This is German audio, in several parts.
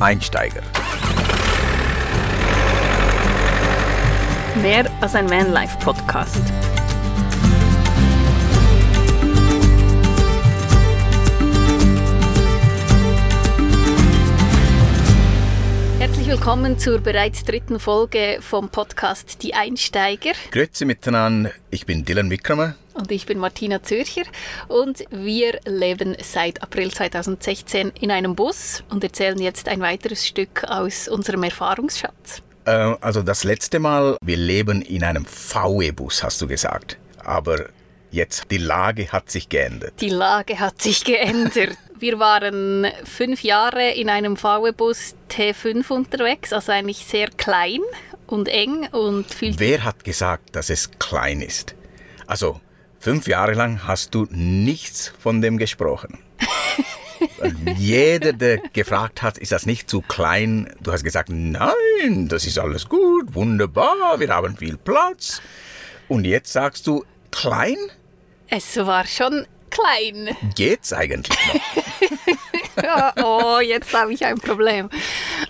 Einsteiger. Mehr als ein Vanlife-Podcast. Willkommen zur bereits dritten Folge vom Podcast Die Einsteiger. Grüezi miteinander, ich bin Dylan Wickramer. Und ich bin Martina Zürcher und wir leben seit April 2016 in einem Bus und erzählen jetzt ein weiteres Stück aus unserem Erfahrungsschatz. Äh, also das letzte Mal, wir leben in einem VW-Bus, hast du gesagt. Aber jetzt, die Lage hat sich geändert. Die Lage hat sich geändert. Wir waren fünf Jahre in einem VW-Bus T5 unterwegs, also eigentlich sehr klein und eng und viel. Wer hat gesagt, dass es klein ist? Also, fünf Jahre lang hast du nichts von dem gesprochen. Jeder, der gefragt hat, ist das nicht zu klein? Du hast gesagt, nein, das ist alles gut, wunderbar, wir haben viel Platz. Und jetzt sagst du, klein? Es war schon klein. Geht's eigentlich noch? ja, oh, jetzt habe ich ein Problem.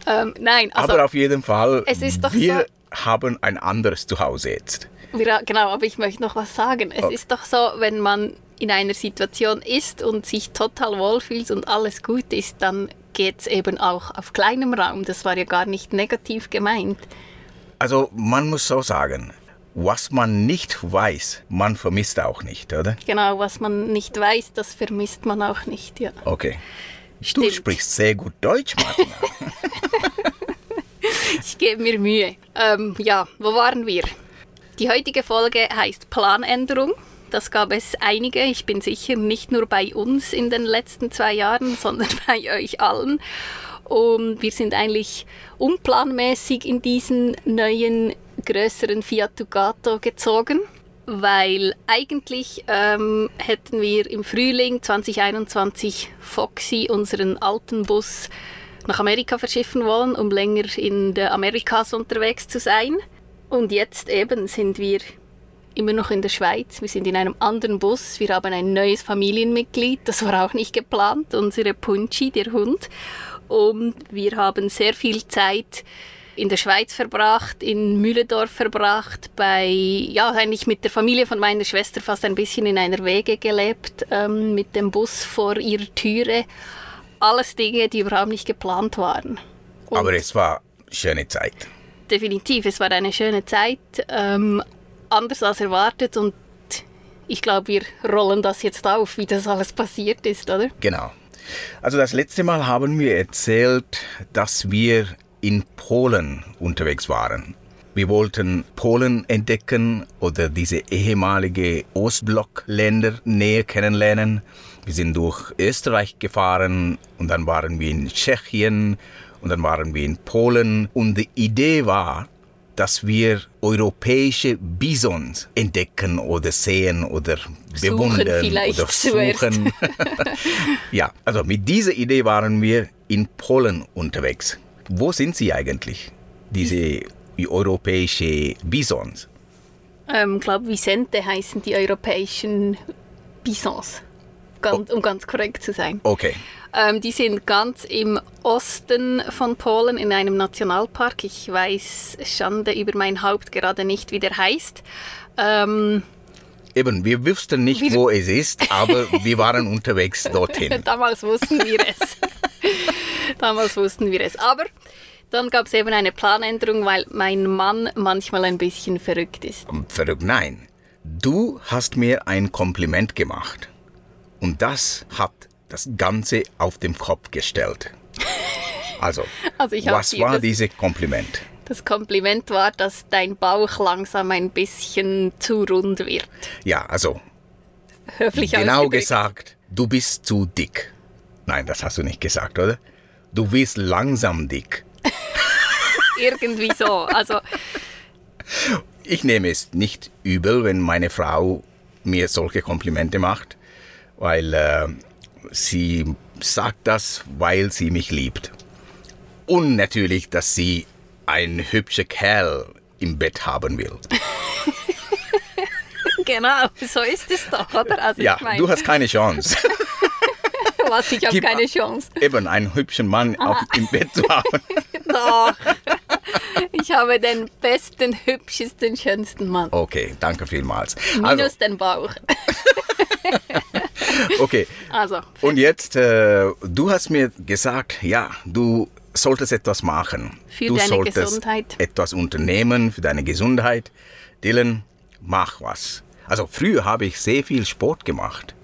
Ähm, nein, also, aber auf jeden Fall, es ist doch wir so, haben ein anderes Zuhause jetzt. Wir, genau, aber ich möchte noch was sagen. Es oh. ist doch so, wenn man in einer Situation ist und sich total wohlfühlt und alles gut ist, dann geht es eben auch auf kleinem Raum. Das war ja gar nicht negativ gemeint. Also man muss so sagen, was man nicht weiß, man vermisst auch nicht, oder? Genau, was man nicht weiß, das vermisst man auch nicht, ja. Okay. Stimmt. Du sprichst sehr gut Deutsch, Martina. ich gebe mir Mühe. Ähm, ja, wo waren wir? Die heutige Folge heißt Planänderung. Das gab es einige, ich bin sicher, nicht nur bei uns in den letzten zwei Jahren, sondern bei euch allen. Und wir sind eigentlich unplanmäßig in diesen neuen größeren Fiat Ducato gezogen, weil eigentlich ähm, hätten wir im Frühling 2021 Foxy, unseren alten Bus, nach Amerika verschiffen wollen, um länger in der Amerikas unterwegs zu sein. Und jetzt eben sind wir immer noch in der Schweiz. Wir sind in einem anderen Bus. Wir haben ein neues Familienmitglied. Das war auch nicht geplant. Unsere Punchi, der Hund. Und wir haben sehr viel Zeit in der Schweiz verbracht, in Mühledorf verbracht, bei, ja, eigentlich mit der Familie von meiner Schwester fast ein bisschen in einer Wege gelebt, ähm, mit dem Bus vor ihrer Türe. Alles Dinge, die überhaupt nicht geplant waren. Und Aber es war schöne Zeit. Definitiv, es war eine schöne Zeit, ähm, anders als erwartet und ich glaube, wir rollen das jetzt auf, wie das alles passiert ist, oder? Genau. Also das letzte Mal haben wir erzählt, dass wir in Polen unterwegs waren. Wir wollten Polen entdecken oder diese ehemalige Ostblockländer näher kennenlernen. Wir sind durch Österreich gefahren und dann waren wir in Tschechien und dann waren wir in Polen. Und die Idee war, dass wir europäische Bisons entdecken oder sehen oder bewundern oder suchen. ja, also mit dieser Idee waren wir in Polen unterwegs. Wo sind sie eigentlich, diese europäischen Bisons? Ich ähm, glaube, Vicente heißen die europäischen Bisons, ganz, oh. um ganz korrekt zu sein. Okay. Ähm, die sind ganz im Osten von Polen in einem Nationalpark. Ich weiß Schande über mein Haupt gerade nicht, wie der heißt. Ähm, Eben, wir wussten nicht, wir wo es ist, aber wir waren unterwegs dorthin. Damals wussten wir es. Damals wussten wir es. Aber dann gab es eben eine Planänderung, weil mein Mann manchmal ein bisschen verrückt ist. Verrückt? Nein. Du hast mir ein Kompliment gemacht. Und das hat das Ganze auf den Kopf gestellt. Also, also was war dieses Kompliment? Das Kompliment war, dass dein Bauch langsam ein bisschen zu rund wird. Ja, also Höflich genau gesagt, du bist zu dick. Nein, das hast du nicht gesagt, oder? Du wirst langsam dick. Irgendwie so. Also ich nehme es nicht übel, wenn meine Frau mir solche Komplimente macht, weil äh, sie sagt das, weil sie mich liebt. Und natürlich, dass sie einen hübschen Kerl im Bett haben will. genau, so ist es doch, oder? Also ja, ich mein... du hast keine Chance. Was, ich habe keine Chance. Eben einen hübschen Mann auf, im Bett zu haben. Doch. Ich habe den besten, hübschesten, schönsten Mann. Okay, danke vielmals. Minus Also, den Bauch. okay. Also, Und jetzt, äh, du hast mir gesagt, ja, du solltest etwas machen. Für du deine solltest Gesundheit. etwas unternehmen für deine Gesundheit. Dylan, mach was. Also früher habe ich sehr viel Sport gemacht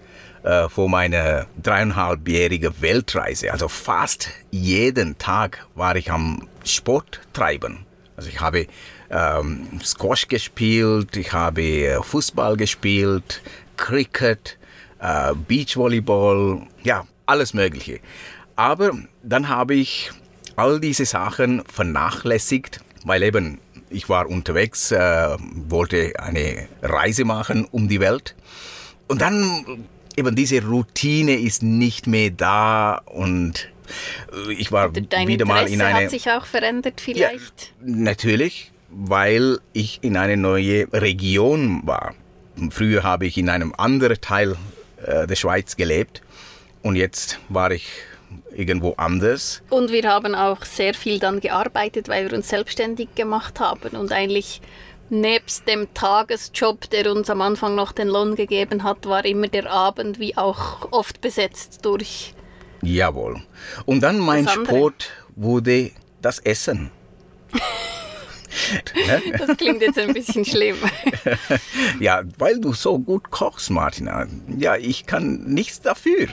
äh, vor meiner dreieinhalbjährigen Weltreise. Also fast jeden Tag war ich am Sport treiben. Also ich habe ähm, Squash gespielt, ich habe äh, Fußball gespielt, Cricket, äh, Beachvolleyball, ja, alles Mögliche. Aber dann habe ich all diese Sachen vernachlässigt, weil eben ich war unterwegs, äh, wollte eine Reise machen um die Welt. Und dann eben diese Routine ist nicht mehr da und äh, ich war dein wieder mal in eine hat sich auch verändert ja, vielleicht. natürlich, weil ich in eine neue Region war. Früher habe ich in einem anderen Teil äh, der Schweiz gelebt und jetzt war ich irgendwo anders. Und wir haben auch sehr viel dann gearbeitet, weil wir uns selbstständig gemacht haben und eigentlich nebst dem Tagesjob, der uns am Anfang noch den Lohn gegeben hat, war immer der Abend wie auch oft besetzt durch Jawohl. Und dann mein. Sport wurde das Essen. Ne? Das klingt jetzt ein bisschen schlimm. ja, weil du so gut kochst, Martina. Ja, ich kann nichts dafür.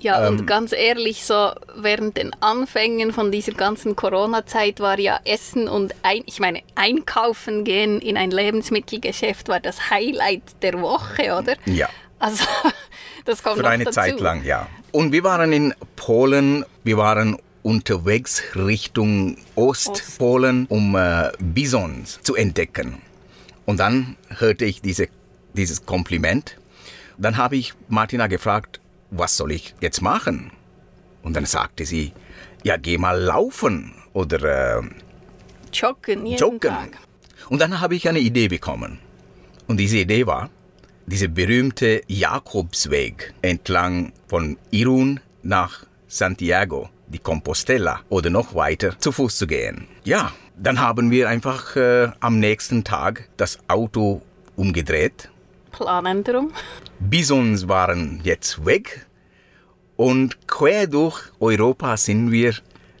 Ja, Ähm. und ganz ehrlich, so während den Anfängen von dieser ganzen Corona-Zeit war ja Essen und ein, ich meine, einkaufen gehen in ein Lebensmittelgeschäft war das Highlight der Woche, oder? Ja. Also, das kommt Für eine dazu. Zeit lang, ja. Und wir waren in Polen, wir waren unterwegs Richtung Ostpolen, um äh, Bisons zu entdecken. Und dann hörte ich diese, dieses Kompliment. Dann habe ich Martina gefragt, was soll ich jetzt machen? Und dann sagte sie, ja, geh mal laufen oder äh, Joggen joggen. Tag. Und dann habe ich eine Idee bekommen. Und diese Idee war, dieser berühmte Jakobsweg entlang von Irun nach Santiago die Compostela oder noch weiter zu Fuß zu gehen. Ja, dann haben wir einfach äh, am nächsten Tag das Auto umgedreht. Planänderung. Bisons waren jetzt weg und quer durch Europa sind wir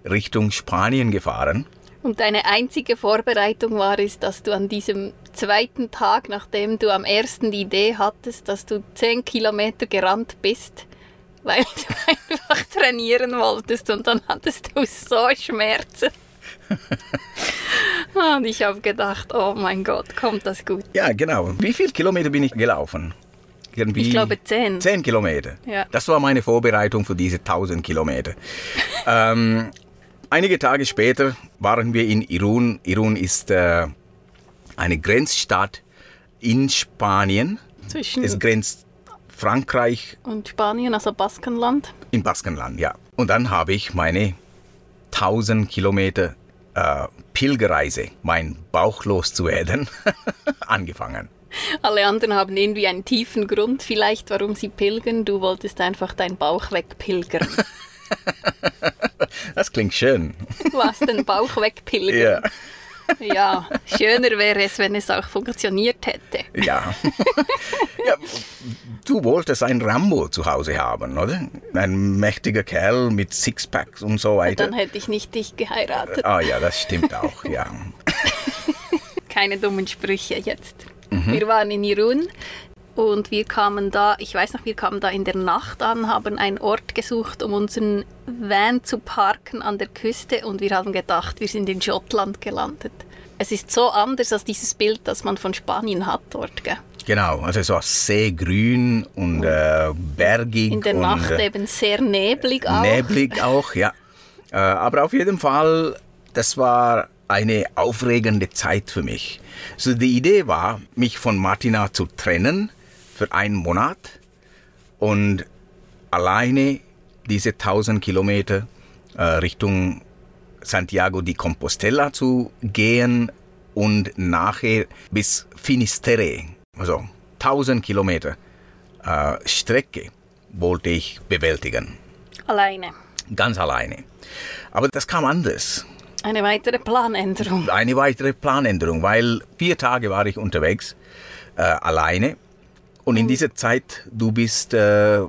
Richtung Spanien gefahren. Und deine einzige Vorbereitung war es, dass du an diesem zweiten Tag, nachdem du am ersten die Idee hattest, dass du zehn Kilometer gerannt bist, weil du einfach trainieren wolltest und dann hattest du so Schmerzen. und ich habe gedacht, oh mein Gott, kommt das gut. Ja, genau. Wie viele Kilometer bin ich gelaufen? Irgendwie Ich glaube zehn. Zehn Kilometer. Ja. Das war meine Vorbereitung für diese 1000 Kilometer. ähm, einige Tage später waren wir in Irun. Irun ist äh, eine Grenzstadt in Spanien. Zwischen Es grenzt Frankreich und Spanien, also Baskenland. in Baskenland, ja. Und dann habe ich meine 1000 Kilometer äh, Pilgerreise, mein Bauch loszuwerden, angefangen. Alle anderen haben irgendwie einen tiefen Grund, vielleicht warum sie pilgern. Du wolltest einfach deinen Bauch wegpilgern. Das klingt schön. Was, den Bauch wegpilgern? Ja. Ja, schöner wäre es, wenn es auch funktioniert hätte. Ja. ja. Du wolltest ein Rambo zu Hause haben, oder? Ein mächtiger Kerl mit Sixpacks und so weiter. Dann hätte ich nicht dich geheiratet. Ah ja, das stimmt auch, ja. Keine dummen Sprüche jetzt. Wir waren in Irun und wir kamen da, ich weiß noch, wir kamen da in der Nacht an, haben einen Ort gesucht, um unseren Van zu parken an der Küste und wir haben gedacht, wir sind in Schottland gelandet. Es ist so anders als dieses Bild, das man von Spanien hat dort. Gell? Genau, also so sehr grün und äh, bergig In der und Nacht äh, eben sehr neblig auch. neblig auch, ja. Äh, aber auf jeden Fall, das war eine aufregende Zeit für mich. So die Idee war, mich von Martina zu trennen für einen Monat und alleine diese 1000 Kilometer äh, Richtung Santiago de Compostela zu gehen und nachher bis Finisterre, also 1000 Kilometer äh, Strecke wollte ich bewältigen. Alleine. Ganz alleine. Aber das kam anders. Eine weitere Planänderung. Eine weitere Planänderung, weil vier Tage war ich unterwegs, äh, alleine. Und in dieser Zeit, du bist äh,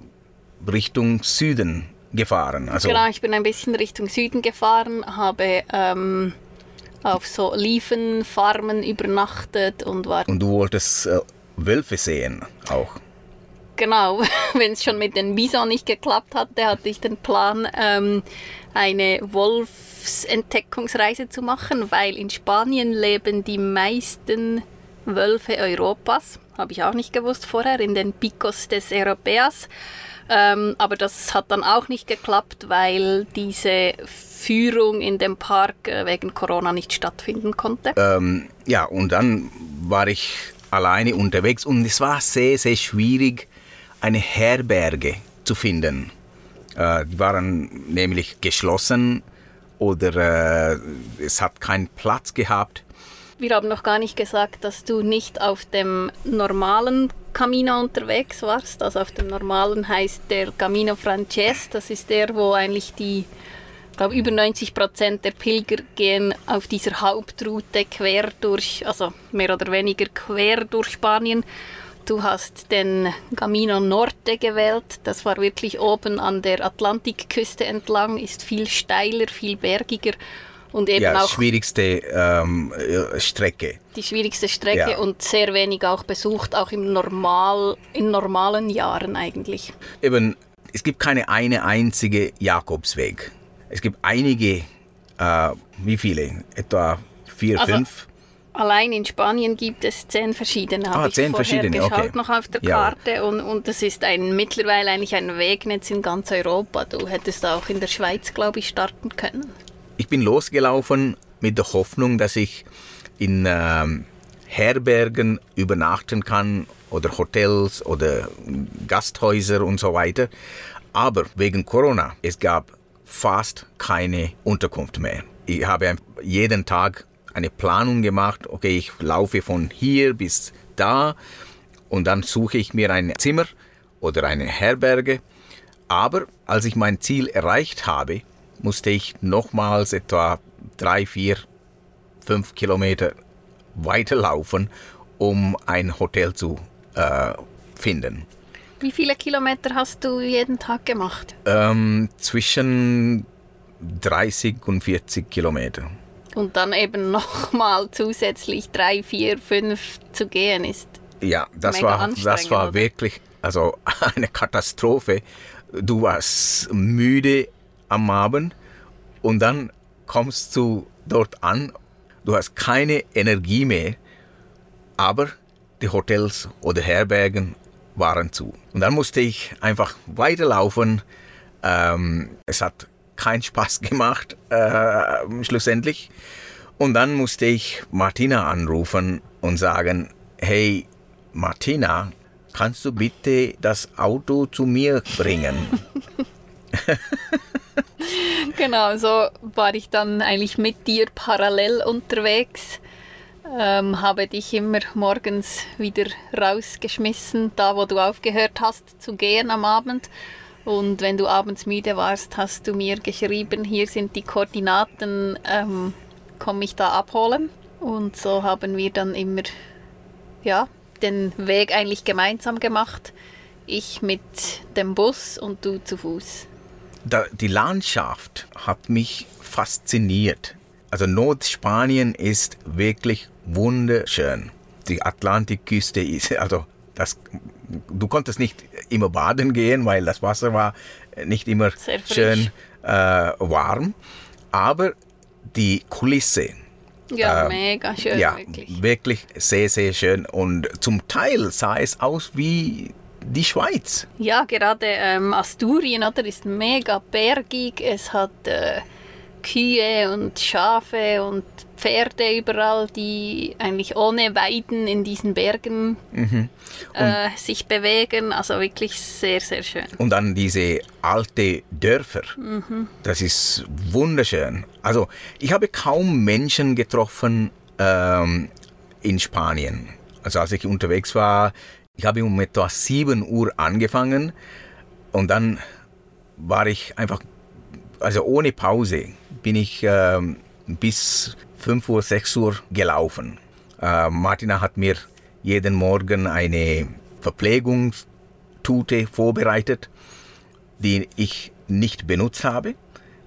Richtung Süden gefahren. Also, Genau, ich bin ein bisschen Richtung Süden gefahren, habe ähm, auf so Olivenfarmen übernachtet und war Und du wolltest äh, Wölfe sehen auch. Genau, wenn es schon mit den Bison nicht geklappt hatte, hatte ich den Plan, ähm, eine Wolfsentdeckungsreise zu machen, weil in Spanien leben die meisten Wölfe Europas. Habe ich auch nicht gewusst vorher, in den Picos des Europeas. Ähm, aber das hat dann auch nicht geklappt, weil diese Führung in dem Park äh, wegen Corona nicht stattfinden konnte. Ähm, ja, und dann war ich alleine unterwegs und es war sehr, sehr schwierig, eine Herberge zu finden. Äh, die waren nämlich geschlossen oder äh, es hat keinen Platz gehabt. Wir haben noch gar nicht gesagt, dass du nicht auf dem normalen Camino unterwegs warst. Also auf dem normalen heißt der Camino Frances. Das ist der, wo eigentlich die, glaube, über 90 Prozent der Pilger gehen auf dieser Hauptroute quer durch, also mehr oder weniger quer durch Spanien. Du hast den Camino Norte gewählt. Das war wirklich oben an der Atlantikküste entlang, ist viel steiler, viel bergiger und eben Ja, auch schwierigste ähm, äh, Strecke. die schwierigste Strecke Ja. und sehr wenig auch besucht, auch im Normal, in normalen Jahren eigentlich. Eben, es gibt keine eine einzige Jakobsweg. Es gibt einige, äh, wie viele? Etwa vier, Also, fünf? Allein in Spanien gibt es zehn verschiedene. Ah, ich zehn vorher verschiedene, geschaut okay. noch auf der Ja. Karte und, und das ist ein mittlerweile eigentlich ein Wegnetz in ganz Europa. Du hättest auch in der Schweiz, glaube ich, starten können. Ich bin losgelaufen mit der Hoffnung, dass ich in ähm, Herbergen übernachten kann oder Hotels oder Gasthäuser und so weiter. Aber wegen Corona, es gab fast keine Unterkunft mehr. Ich habe jeden Tag eine Planung gemacht, okay, ich laufe von hier bis da und dann suche ich mir ein Zimmer oder eine Herberge. Aber als ich mein Ziel erreicht habe, musste ich nochmals etwa drei, vier, fünf Kilometer weiterlaufen, um ein Hotel zu äh, finden. Wie viele Kilometer hast du jeden Tag gemacht? Ähm, zwischen 30 und 40 Kilometer. Und dann eben nochmal zusätzlich drei, vier, fünf zu gehen ist. Ja, das war, das war wirklich also eine Katastrophe. Du warst müde am Abend und dann kommst du dort an, du hast keine Energie mehr, aber die Hotels oder Herbergen waren zu. Und dann musste ich einfach weiterlaufen. Ähm, es hat keinen Spaß gemacht, äh, schlussendlich. Und dann musste ich Martina anrufen und sagen, hey Martina, kannst du bitte das Auto zu mir bringen? Genau, so war ich dann eigentlich mit dir parallel unterwegs. Ähm, habe dich immer morgens wieder rausgeschmissen, da wo du aufgehört hast zu gehen am Abend. Und wenn du abends müde warst, hast du mir geschrieben, hier sind die Koordinaten, ähm, komm mich da abholen. Und so haben wir dann immer ja, den Weg eigentlich gemeinsam gemacht. Ich mit dem Bus und du zu Fuß. Da, die Landschaft hat mich fasziniert. Also Nordspanien ist wirklich wunderschön. Die Atlantikküste ist, also das, du konntest nicht immer baden gehen, weil das Wasser war nicht immer schön äh, warm. Aber die Kulisse, Ja, Ähm, mega schön, ja, wirklich. wirklich sehr, sehr schön. Und zum Teil sah es aus wie die Schweiz. Ja, gerade ähm, Asturien oder, ist mega bergig. Es hat äh, Kühe und Schafe und Pferde überall, die eigentlich ohne Weiden in diesen Bergen äh, sich bewegen. Also wirklich sehr, sehr schön. Und dann diese alte Dörfer. Das ist wunderschön. Also ich habe kaum Menschen getroffen ähm, in Spanien. Also als ich unterwegs war, ich habe um etwa 7 Uhr angefangen und dann war ich einfach, also ohne Pause bin ich ähm, bis 5 Uhr, 6 Uhr gelaufen. Äh, Martina hat mir jeden Morgen eine Verpflegungstute vorbereitet, die ich nicht benutzt habe.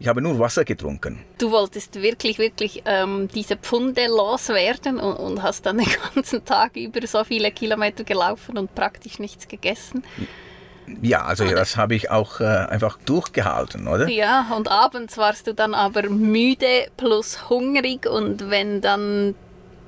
Ich habe nur Wasser getrunken. Du wolltest wirklich, wirklich ähm, diese Pfunde loswerden und, und, hast dann den ganzen Tag über so viele Kilometer gelaufen und praktisch nichts gegessen. Ja, also das habe ich auch äh, einfach durchgehalten, oder? Ja, und abends warst du dann aber müde plus hungrig und wenn dann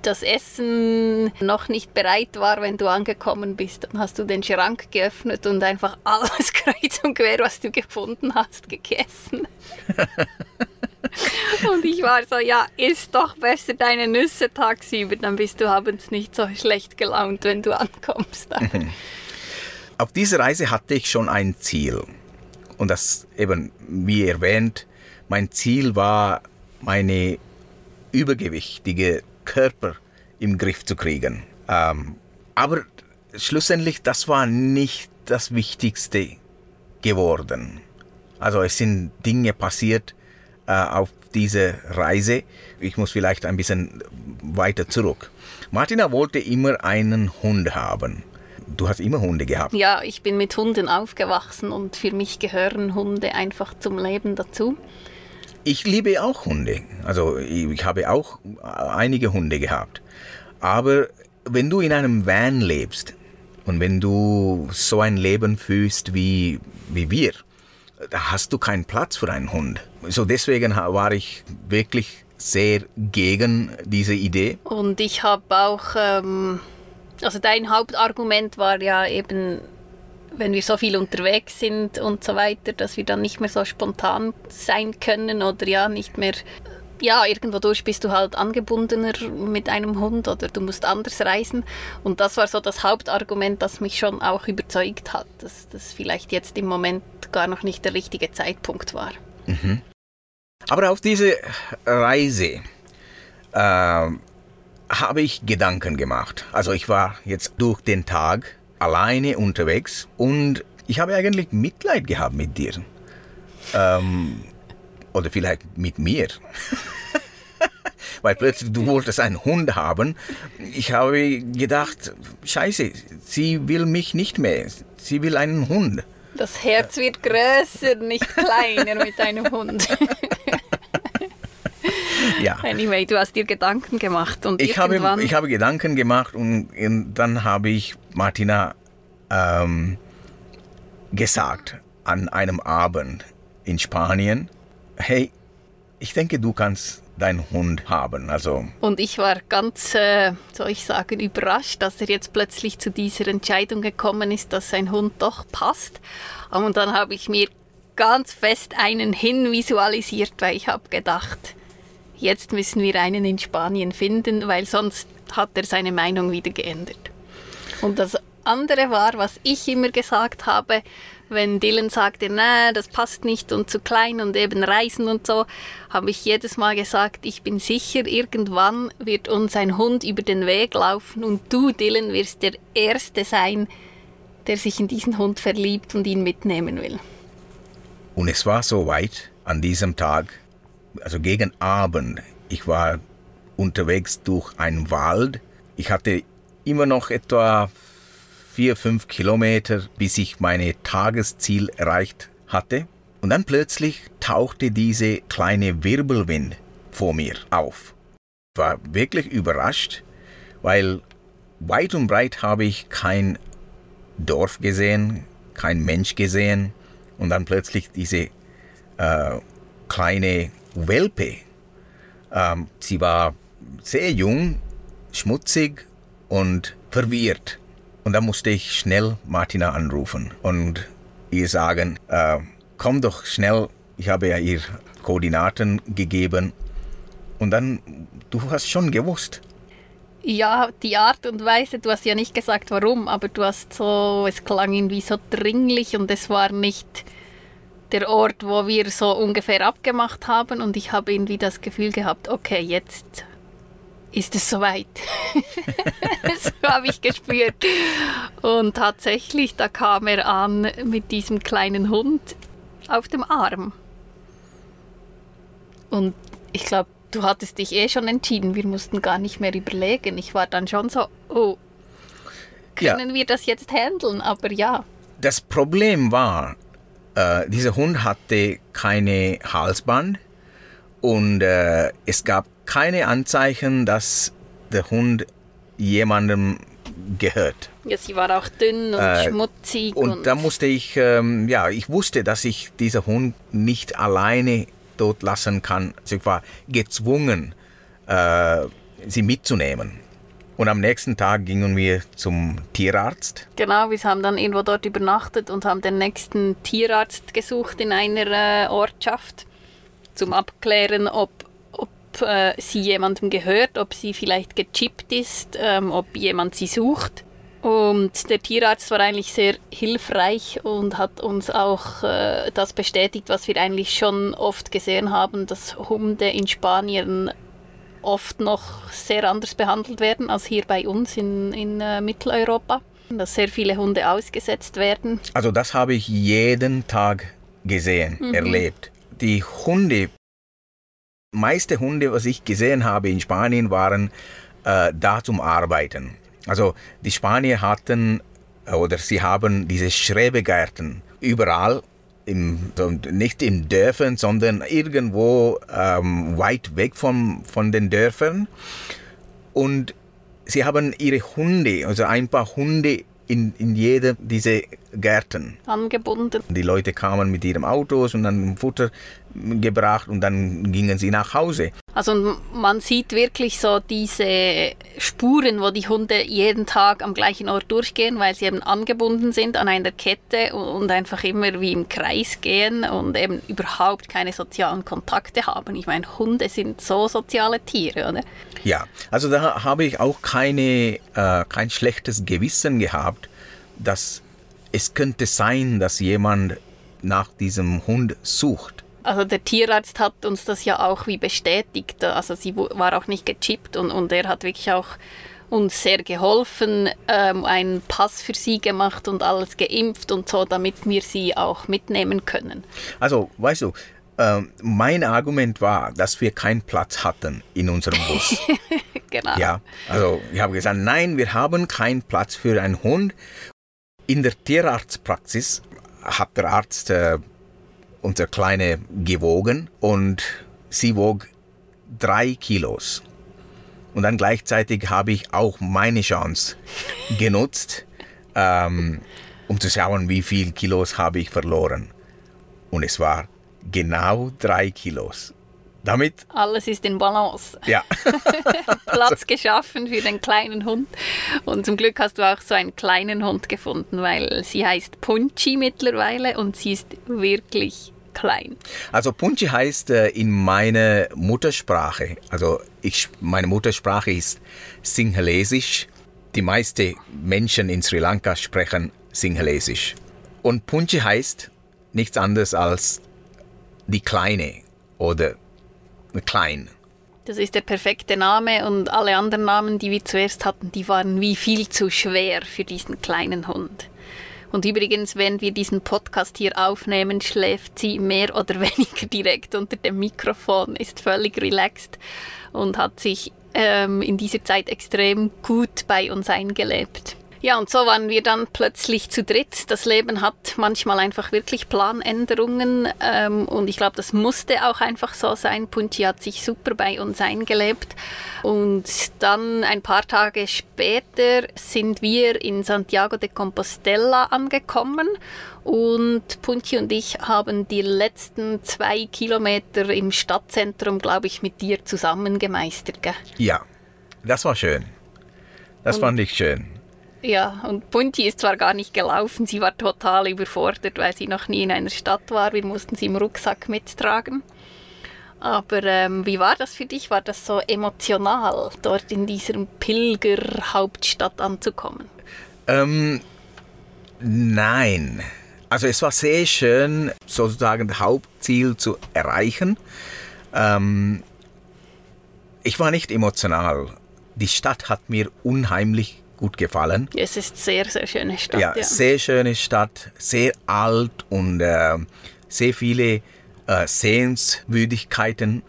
das Essen noch nicht bereit war, wenn du angekommen bist, dann hast du den Schrank geöffnet und einfach alles kreuz und quer, was du gefunden hast, gegessen. und ich war so, ja, isst doch besser deine Nüsse tagsüber, dann bist du abends nicht so schlecht gelaunt, wenn du ankommst. Auf dieser Reise hatte ich schon ein Ziel. Und das eben, wie erwähnt, mein Ziel war, meine übergewichtige Körper im Griff zu kriegen. Ähm, aber schlussendlich, das war nicht das Wichtigste geworden. Also es sind Dinge passiert äh, auf dieser Reise. Ich muss vielleicht ein bisschen weiter zurück. Martina wollte immer einen Hund haben. Du hast immer Hunde gehabt. Ja, ich bin mit Hunden aufgewachsen und für mich gehören Hunde einfach zum Leben dazu. Ich liebe auch Hunde. Also ich habe auch einige Hunde gehabt. Aber wenn du in einem Van lebst und wenn du so ein Leben fühlst wie, wie wir, da hast du keinen Platz für einen Hund. So deswegen war ich wirklich sehr gegen diese Idee. Und ich habe auch, ähm, also dein Hauptargument war ja eben wenn wir so viel unterwegs sind und so weiter, dass wir dann nicht mehr so spontan sein können oder ja, nicht mehr ja, irgendwo durch bist du halt angebundener mit einem Hund oder du musst anders reisen. Und das war so das Hauptargument, das mich schon auch überzeugt hat, dass das vielleicht jetzt im Moment gar noch nicht der richtige Zeitpunkt war. Mhm. Aber auf diese Reise äh, habe ich Gedanken gemacht. Also ich war jetzt durch den Tag alleine unterwegs und ich habe eigentlich Mitleid gehabt mit dir. Ähm, oder vielleicht mit mir. Weil plötzlich du wolltest einen Hund haben. Ich habe gedacht, scheiße, sie will mich nicht mehr. Sie will einen Hund. Das Herz wird größer, nicht kleiner mit einem Hund. ja. Anyway, du hast dir Gedanken gemacht und ich. Habe, ich habe Gedanken gemacht und, dann habe ich Martina ähm, gesagt an einem Abend in Spanien, hey, ich denke, du kannst deinen Hund haben. Also und ich war ganz, äh, soll ich sagen, überrascht, dass er jetzt plötzlich zu dieser Entscheidung gekommen ist, dass sein Hund doch passt. Und dann habe ich mir ganz fest einen hinvisualisiert, weil ich habe gedacht, jetzt müssen wir einen in Spanien finden, weil sonst hat er seine Meinung wieder geändert. Und das andere war, was ich immer gesagt habe, wenn Dylan sagte, na, das passt nicht und zu klein und eben reisen und so, habe ich jedes Mal gesagt, ich bin sicher, irgendwann wird uns ein Hund über den Weg laufen und du, Dylan, wirst der Erste sein, der sich in diesen Hund verliebt und ihn mitnehmen will. Und es war so weit an diesem Tag, also gegen Abend, ich war unterwegs durch einen Wald. Ich hatte immer noch etwa vier, fünf Kilometer, bis ich meine Tagesziel erreicht hatte. Und dann plötzlich tauchte diese kleine Wirbelwind vor mir auf. Ich war wirklich überrascht, weil weit und breit habe ich kein Dorf gesehen, kein Mensch gesehen und dann plötzlich diese äh, kleine Welpe. Ähm, sie war sehr jung, schmutzig und verwirrt. Und da musste ich schnell Martina anrufen und ihr sagen, äh, komm doch schnell, ich habe ja ihr Koordinaten gegeben. Und dann, du hast schon gewusst. Ja, die Art und Weise, du hast ja nicht gesagt warum, aber du hast so, es klang irgendwie so dringlich und es war nicht der Ort, wo wir so ungefähr abgemacht haben und ich habe irgendwie das Gefühl gehabt, okay, jetzt ist es soweit. so habe ich gespürt. Und tatsächlich, da kam er an mit diesem kleinen Hund. auf dem Arm. Und ich glaube, du hattest dich eh schon entschieden. Wir mussten gar nicht mehr überlegen. Ich war dann schon so, oh, können ja. wir das jetzt handeln? Aber ja. Das Problem war, äh, dieser Hund hatte keine Halsband und äh, es gab keine Anzeichen, dass der Hund jemandem gehört. Ja, sie war auch dünn und äh, schmutzig. Und, und, da musste ich, ähm, ja, ich wusste, dass ich diesen Hund nicht alleine dort lassen kann. Also ich war gezwungen, äh, sie mitzunehmen. Und am nächsten Tag gingen wir zum Tierarzt. Genau, wir haben dann irgendwo dort übernachtet und haben den nächsten Tierarzt gesucht in einer äh, Ortschaft, zum Abklären, ob, ob äh, sie jemandem gehört, ob sie vielleicht gechippt ist, ähm, ob jemand sie sucht. Und der Tierarzt war eigentlich sehr hilfreich und hat uns auch äh, das bestätigt, was wir eigentlich schon oft gesehen haben, dass Hunde in Spanien oft noch sehr anders behandelt werden als hier bei uns in, in äh, Mitteleuropa. Dass sehr viele Hunde ausgesetzt werden. Also das habe ich jeden Tag gesehen, mhm. erlebt. Die Hunde, meiste Hunde, was ich gesehen habe in Spanien, waren äh, da zum Arbeiten. Also die Spanier hatten äh, oder sie haben diese Schrebegärten überall im, nicht in Dörfern, sondern irgendwo ähm, weit weg vom, von den Dörfern. Und sie haben ihre Hunde, also ein paar Hunde in, in jede diese Gärten. Angebunden. Die Leute kamen mit ihren Autos und dann Futter gebracht und dann gingen sie nach Hause. Also man sieht wirklich so diese Spuren, wo die Hunde jeden Tag am gleichen Ort durchgehen, weil sie eben angebunden sind an einer Kette und einfach immer wie im Kreis gehen und eben überhaupt keine sozialen Kontakte haben. Ich meine, Hunde sind so soziale Tiere, oder? Ja, also da habe ich auch keine, äh, kein schlechtes Gewissen gehabt, dass es könnte sein, dass jemand nach diesem Hund sucht. Also der Tierarzt hat uns das ja auch wie bestätigt. Also sie war auch nicht gechippt und, und er hat wirklich auch uns sehr geholfen, ähm, einen Pass für sie gemacht und alles geimpft und so, damit wir sie auch mitnehmen können. Also, weißt du, äh, mein Argument war, dass wir keinen Platz hatten in unserem Bus. genau. Ja, also ich habe gesagt, nein, wir haben keinen Platz für einen Hund. In der Tierarztpraxis hat der Arzt äh, unsere Kleine gewogen und sie wog drei Kilos. Und dann gleichzeitig habe ich auch meine Chance genutzt, ähm, um zu schauen, wie viel Kilos habe ich verloren. Und es war genau drei Kilos. Damit alles ist in Balance. Ja. Platz geschaffen für den kleinen Hund. Und zum Glück hast du auch so einen kleinen Hund gefunden, weil sie heißt Punchi mittlerweile und sie ist wirklich klein. Also Punchi heißt äh, in meiner Muttersprache, also ich, meine Muttersprache ist Sinhalesisch. Die meisten Menschen in Sri Lanka sprechen Sinhalesisch. Und Punchi heißt nichts anderes als die Kleine oder klein. Das ist der perfekte Name und alle anderen Namen, die wir zuerst hatten, die waren wie viel zu schwer für diesen kleinen Hund. Und übrigens, wenn wir diesen Podcast hier aufnehmen, schläft sie mehr oder weniger direkt unter dem Mikrofon, ist völlig relaxed und hat sich ähm, in dieser Zeit extrem gut bei uns eingelebt. Ja, und so waren wir dann plötzlich zu dritt. Das Leben hat manchmal einfach wirklich Planänderungen ähm, und ich glaube, das musste auch einfach so sein. Punti hat sich super bei uns eingelebt und dann ein paar Tage später sind wir in Santiago de Compostela angekommen und Punti und ich haben die letzten zwei Kilometer im Stadtzentrum, glaube ich, mit dir zusammen gemeistert. Gell? Ja, das war schön. Das und fand ich schön. Ja, und Punti ist zwar gar nicht gelaufen, sie war total überfordert, weil sie noch nie in einer Stadt war. Wir mussten sie im Rucksack mittragen. Aber ähm, wie war das für dich? War das so emotional, dort in dieser Pilgerhauptstadt anzukommen? Ähm, nein. Also es war sehr schön, sozusagen das Hauptziel zu erreichen. Ähm, ich war nicht emotional. Die Stadt hat mir unheimlich gut gefallen. Es ist sehr, sehr schöne Stadt. Ja, ja. sehr schöne Stadt, sehr alt und äh, sehr viele äh, Sehenswürdigkeiten.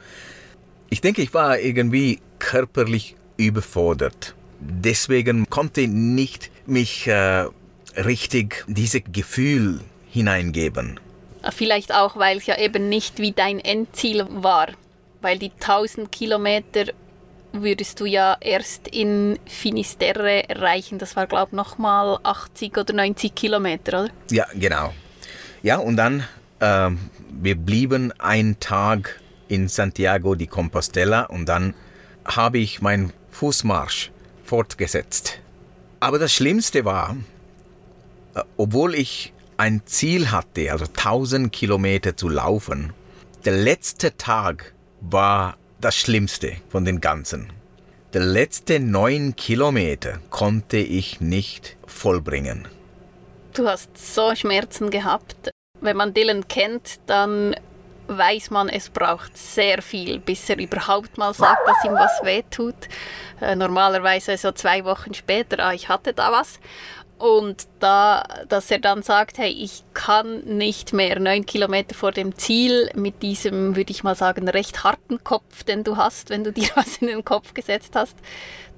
Ich denke, ich war irgendwie körperlich überfordert. Deswegen konnte ich nicht mich äh, richtig dieses Gefühl hineingeben. Vielleicht auch, weil es ja eben nicht wie dein Endziel war. Weil die 1000 Kilometer würdest du ja erst in Finisterre erreichen. Das war, glaube ich, nochmal 80 oder 90 Kilometer, oder? Ja, genau. Ja, und dann, äh, wir blieben einen Tag in Santiago de Compostela und dann habe ich meinen Fußmarsch fortgesetzt. Aber das Schlimmste war, äh, obwohl ich ein Ziel hatte, also 1000 Kilometer zu laufen, der letzte Tag war das Schlimmste von den ganzen. Der letzte neun Kilometer konnte ich nicht vollbringen. Du hast so Schmerzen gehabt. Wenn man Dylan kennt, dann weiß man, es braucht sehr viel, bis er überhaupt mal sagt, dass ihm was wehtut. Äh, normalerweise so zwei Wochen später, ah, ich hatte da was. Und da, dass er dann sagt, hey, ich kann nicht mehr neun Kilometer vor dem Ziel mit diesem, würde ich mal sagen, recht harten Kopf, den du hast, wenn du dir was in den Kopf gesetzt hast,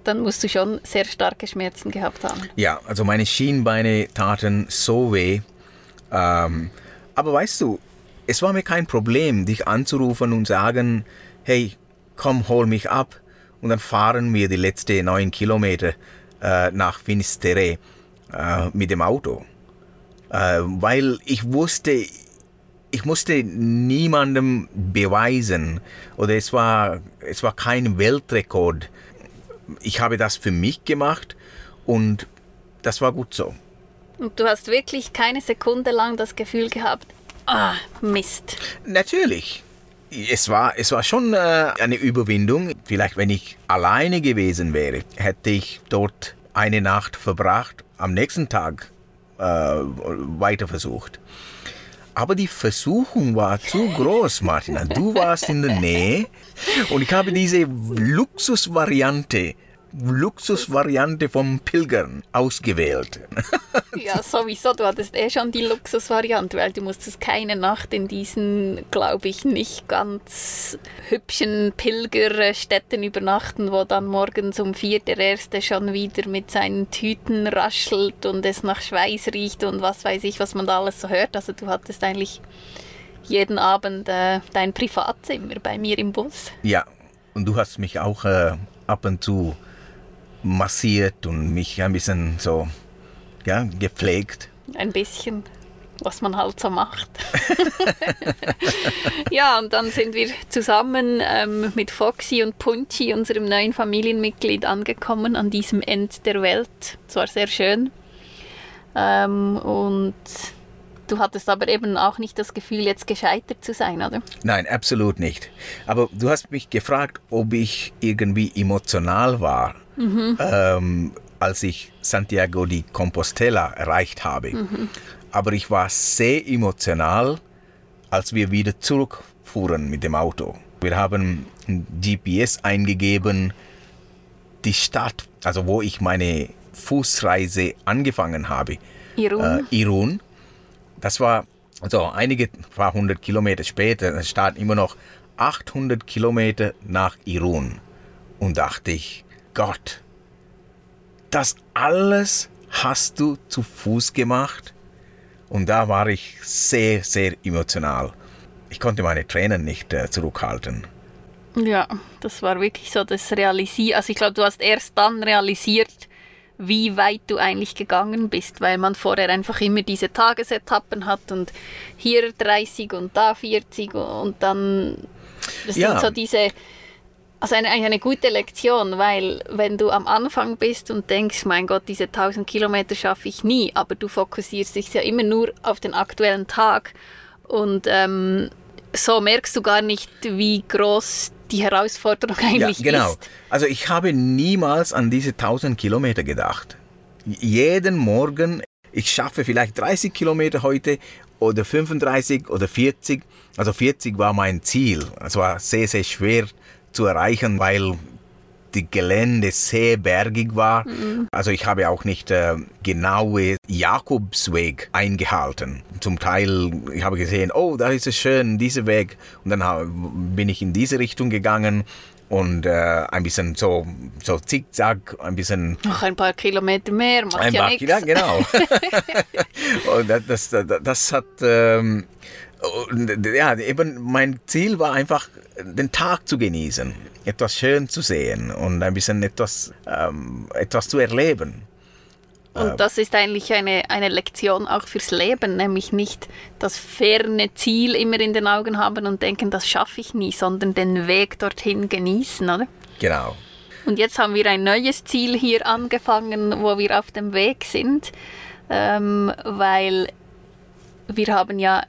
dann musst du schon sehr starke Schmerzen gehabt haben. Ja, also meine Schienbeine taten so weh. Ähm, aber weißt du, es war mir kein Problem, dich anzurufen und sagen, hey, komm, hol mich ab. Und dann fahren wir die letzten neun Kilometer äh, nach Finisterre äh, mit dem Auto. Äh, weil ich wusste, ich musste niemandem beweisen oder es war, es war kein Weltrekord. Ich habe das für mich gemacht und das war gut so. Und du hast wirklich keine Sekunde lang das Gefühl gehabt, ah, Mist. Natürlich. Es war, es war schon äh, eine Überwindung. Vielleicht, wenn ich alleine gewesen wäre, hätte ich dort eine Nacht verbracht, am nächsten Tag äh, weiter versucht. Aber die Versuchung war zu groß, Martina. Du warst in der Nähe und ich habe diese Luxusvariante Luxusvariante vom Pilgern ausgewählt. ja, sowieso. Du hattest eh schon die Luxusvariante, weil du musstest keine Nacht in diesen, glaube ich, nicht ganz hübschen Pilgerstätten übernachten, wo dann morgens um vier der Erste schon wieder mit seinen Tüten raschelt und es nach Schweiß riecht und was weiß ich, was man da alles so hört. Also du hattest eigentlich jeden Abend äh, dein Privatzimmer bei mir im Bus. Ja, und du hast mich auch äh, ab und zu massiert und mich ein bisschen so ja, gepflegt. Ein bisschen, was man halt so macht. ja, und dann sind wir zusammen ähm, mit Foxy und Punchi, unserem neuen Familienmitglied, angekommen an diesem Ende der Welt. Es war sehr schön. Ähm, und Du hattest aber eben auch nicht das Gefühl, jetzt gescheitert zu sein, oder? Nein, absolut nicht. Aber du hast mich gefragt, ob ich irgendwie emotional war, mhm. ähm, als ich Santiago de Compostela erreicht habe. Mhm. Aber ich war sehr emotional, als wir wieder zurückfuhren mit dem Auto. Wir haben ein GPS eingegeben, die Stadt, also wo ich meine Fußreise angefangen habe. Irun. Äh, Irun das war also einige paar hundert Kilometer später, es starten immer noch 800 Kilometer nach Irun. Und dachte ich, Gott, das alles hast du zu Fuß gemacht? Und da war ich sehr, sehr emotional. Ich konnte meine Tränen nicht äh, zurückhalten. Ja, das war wirklich so das Realisieren. Also ich glaube, du hast erst dann realisiert, wie weit du eigentlich gegangen bist, weil man vorher einfach immer diese Tagesetappen hat und hier 30 und da 40 und dann das ja. sind so diese also eine, eine gute Lektion, weil wenn du am Anfang bist und denkst, mein Gott, diese 1000 Kilometer schaffe ich nie, aber du fokussierst dich ja immer nur auf den aktuellen Tag und ähm, so merkst du gar nicht, wie groß die Herausforderung eigentlich ja, genau. ist. Also ich habe niemals an diese 1000 Kilometer gedacht. Jeden Morgen, ich schaffe vielleicht 30 Kilometer heute oder 35 oder 40. Also 40 war mein Ziel. Es war sehr, sehr schwer zu erreichen, weil die Gelände sehr bergig war. Also ich habe auch nicht äh, genaue Jakobsweg eingehalten. Zum Teil, ich habe gesehen, oh, da ist es schön, dieser Weg. Und dann hab, bin ich in diese Richtung gegangen und äh, ein bisschen so, so zickzack, ein bisschen Noch ein paar Kilometer mehr, macht ein ja paar nichts. Kilo, genau. und das, das, das, das hat, ähm, und, ja, eben mein Ziel war einfach, den Tag zu genießen, etwas schön zu sehen und ein bisschen etwas, ähm, etwas zu erleben. Und das ist eigentlich eine, eine Lektion auch fürs Leben, nämlich nicht das ferne Ziel immer in den Augen haben und denken, das schaffe ich nie, sondern den Weg dorthin genießen, oder? Genau. Und jetzt haben wir ein neues Ziel hier angefangen, wo wir auf dem Weg sind, ähm, weil wir haben ja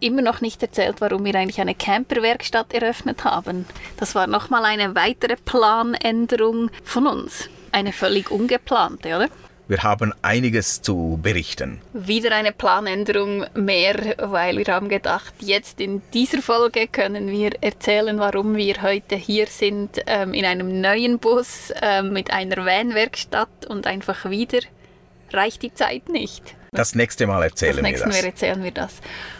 immer noch nicht erzählt, warum wir eigentlich eine Camperwerkstatt eröffnet haben. Das war nochmal eine weitere Planänderung von uns. Eine völlig ungeplante, oder? Wir haben einiges zu berichten. Wieder eine Planänderung mehr, weil wir haben gedacht, jetzt in dieser Folge können wir erzählen, warum wir heute hier sind, ähm, in einem neuen Bus ähm, mit einer Vanwerkstatt und einfach wieder reicht die Zeit nicht. Das nächste Mal erzählen das wir das. Mal erzählen wir das.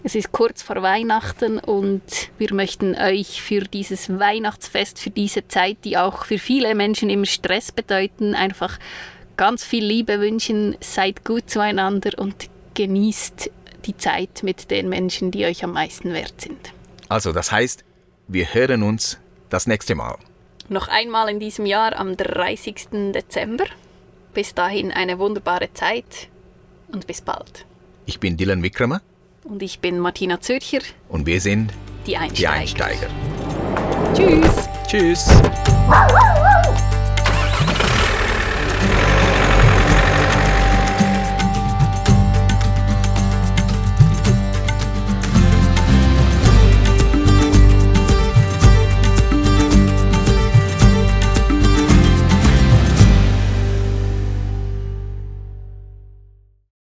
Es ist kurz vor Weihnachten und wir möchten euch für dieses Weihnachtsfest, für diese Zeit, die auch für viele Menschen immer Stress bedeuten, einfach ganz viel Liebe wünschen. Seid gut zueinander und genießt die Zeit mit den Menschen, die euch am meisten wert sind. Also, das heißt, wir hören uns das nächste Mal. Noch einmal in diesem Jahr am 30. Dezember. Bis dahin eine wunderbare Zeit und bis bald. Ich bin Dylan Wickramer Und ich bin Martina Zürcher, und wir sind die die Einsteiger. Einsteiger. Tschüss! Tschüss.